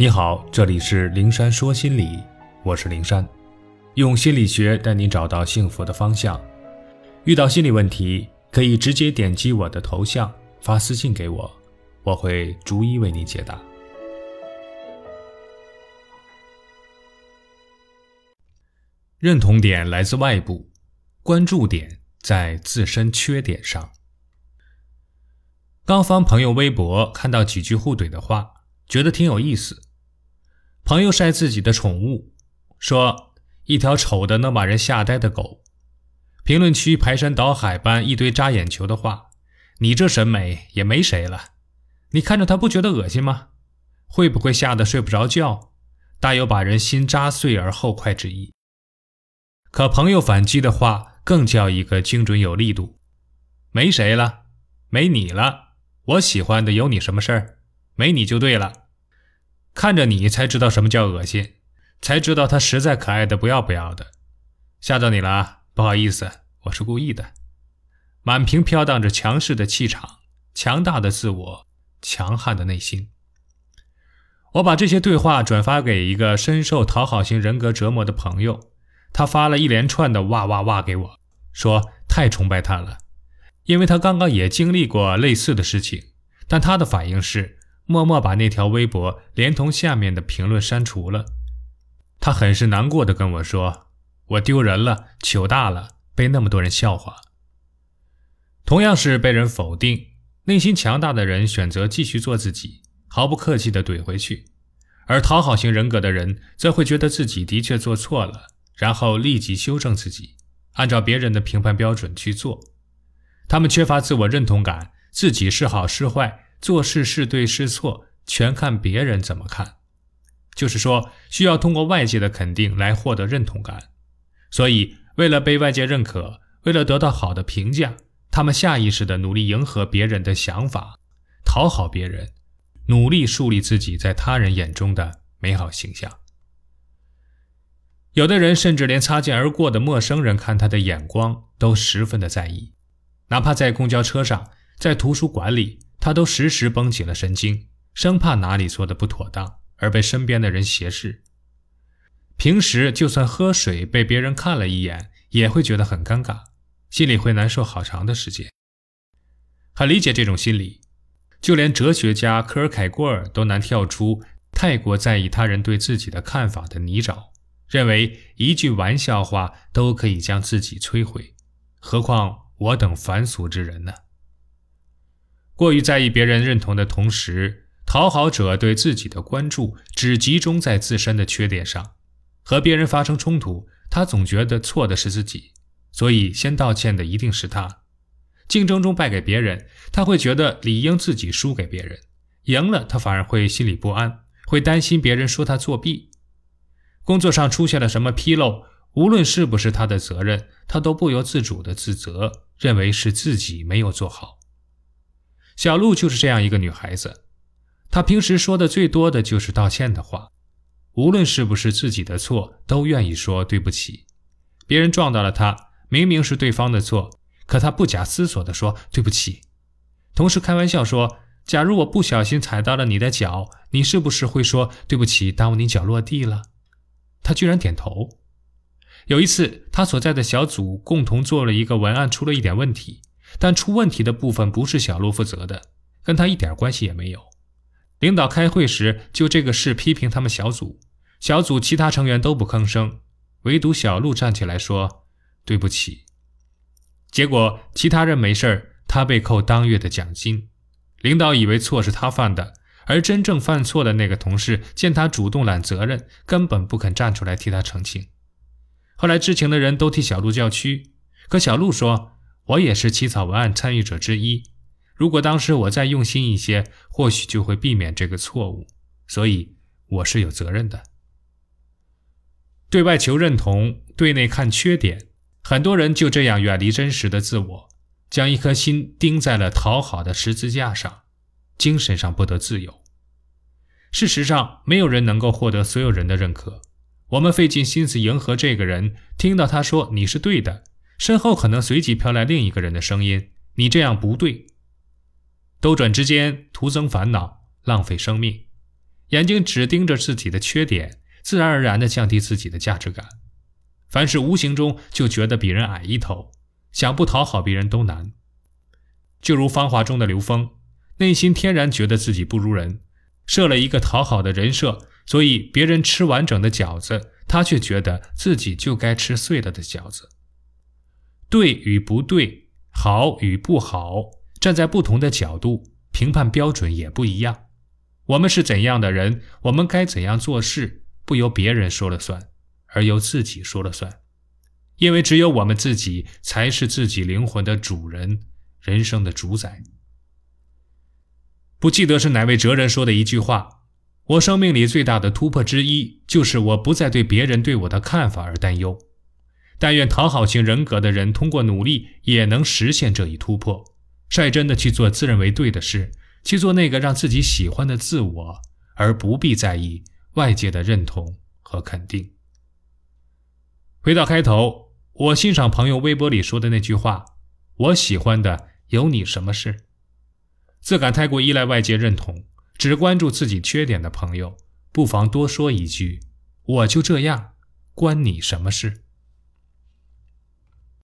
你好，这里是灵山说心理，我是灵山，用心理学带你找到幸福的方向。遇到心理问题，可以直接点击我的头像发私信给我，我会逐一为你解答。认同点来自外部，关注点在自身缺点上。刚翻朋友微博，看到几句互怼的话，觉得挺有意思。朋友晒自己的宠物，说一条丑的能把人吓呆的狗。评论区排山倒海般一堆扎眼球的话，你这审美也没谁了。你看着它不觉得恶心吗？会不会吓得睡不着觉？大有把人心扎碎而后快之意。可朋友反击的话更叫一个精准有力度，没谁了，没你了，我喜欢的有你什么事儿？没你就对了。看着你才知道什么叫恶心，才知道他实在可爱的不要不要的，吓到你了，不好意思，我是故意的。满屏飘荡着强势的气场，强大的自我，强悍的内心。我把这些对话转发给一个深受讨好型人格折磨的朋友，他发了一连串的哇哇哇给我，说太崇拜他了，因为他刚刚也经历过类似的事情，但他的反应是。默默把那条微博连同下面的评论删除了。他很是难过的跟我说：“我丢人了，糗大了，被那么多人笑话。”同样是被人否定，内心强大的人选择继续做自己，毫不客气的怼回去；而讨好型人格的人则会觉得自己的确做错了，然后立即修正自己，按照别人的评判标准去做。他们缺乏自我认同感，自己是好是坏。做事是对是错，全看别人怎么看。就是说，需要通过外界的肯定来获得认同感。所以，为了被外界认可，为了得到好的评价，他们下意识地努力迎合别人的想法，讨好别人，努力树立自己在他人眼中的美好形象。有的人甚至连擦肩而过的陌生人看他的眼光都十分的在意，哪怕在公交车上，在图书馆里。他都时时绷紧了神经，生怕哪里做的不妥当而被身边的人斜视。平时就算喝水被别人看了一眼，也会觉得很尴尬，心里会难受好长的时间。很理解这种心理，就连哲学家科尔凯郭尔都难跳出太过在意他人对自己的看法的泥沼，认为一句玩笑话都可以将自己摧毁，何况我等凡俗之人呢？过于在意别人认同的同时，讨好者对自己的关注只集中在自身的缺点上，和别人发生冲突，他总觉得错的是自己，所以先道歉的一定是他。竞争中败给别人，他会觉得理应自己输给别人；赢了，他反而会心里不安，会担心别人说他作弊。工作上出现了什么纰漏，无论是不是他的责任，他都不由自主的自责，认为是自己没有做好。小鹿就是这样一个女孩子，她平时说的最多的就是道歉的话，无论是不是自己的错，都愿意说对不起。别人撞到了她，明明是对方的错，可她不假思索地说对不起。同事开玩笑说：“假如我不小心踩到了你的脚，你是不是会说对不起，耽误你脚落地了？”她居然点头。有一次，她所在的小组共同做了一个文案，出了一点问题。但出问题的部分不是小鹿负责的，跟他一点关系也没有。领导开会时就这个事批评他们小组，小组其他成员都不吭声，唯独小鹿站起来说：“对不起。”结果其他人没事，他被扣当月的奖金。领导以为错是他犯的，而真正犯错的那个同事见他主动揽责任，根本不肯站出来替他澄清。后来知情的人都替小鹿叫屈，可小鹿说。我也是起草文案参与者之一。如果当时我再用心一些，或许就会避免这个错误。所以我是有责任的。对外求认同，对内看缺点，很多人就这样远离真实的自我，将一颗心钉在了讨好的十字架上，精神上不得自由。事实上，没有人能够获得所有人的认可。我们费尽心思迎合这个人，听到他说你是对的。身后可能随即飘来另一个人的声音：“你这样不对。”兜转之间，徒增烦恼，浪费生命。眼睛只盯着自己的缺点，自然而然地降低自己的价值感。凡是无形中就觉得比人矮一头，想不讨好别人都难。就如《芳华》中的刘峰，内心天然觉得自己不如人，设了一个讨好的人设，所以别人吃完整的饺子，他却觉得自己就该吃碎了的饺子。对与不对，好与不好，站在不同的角度评判标准也不一样。我们是怎样的人，我们该怎样做事，不由别人说了算，而由自己说了算。因为只有我们自己才是自己灵魂的主人，人生的主宰。不记得是哪位哲人说的一句话：“我生命里最大的突破之一，就是我不再对别人对我的看法而担忧。”但愿讨好型人格的人通过努力也能实现这一突破，率真的去做自认为对的事，去做那个让自己喜欢的自我，而不必在意外界的认同和肯定。回到开头，我欣赏朋友微博里说的那句话：“我喜欢的有你什么事？”自感太过依赖外界认同，只关注自己缺点的朋友，不妨多说一句：“我就这样，关你什么事？”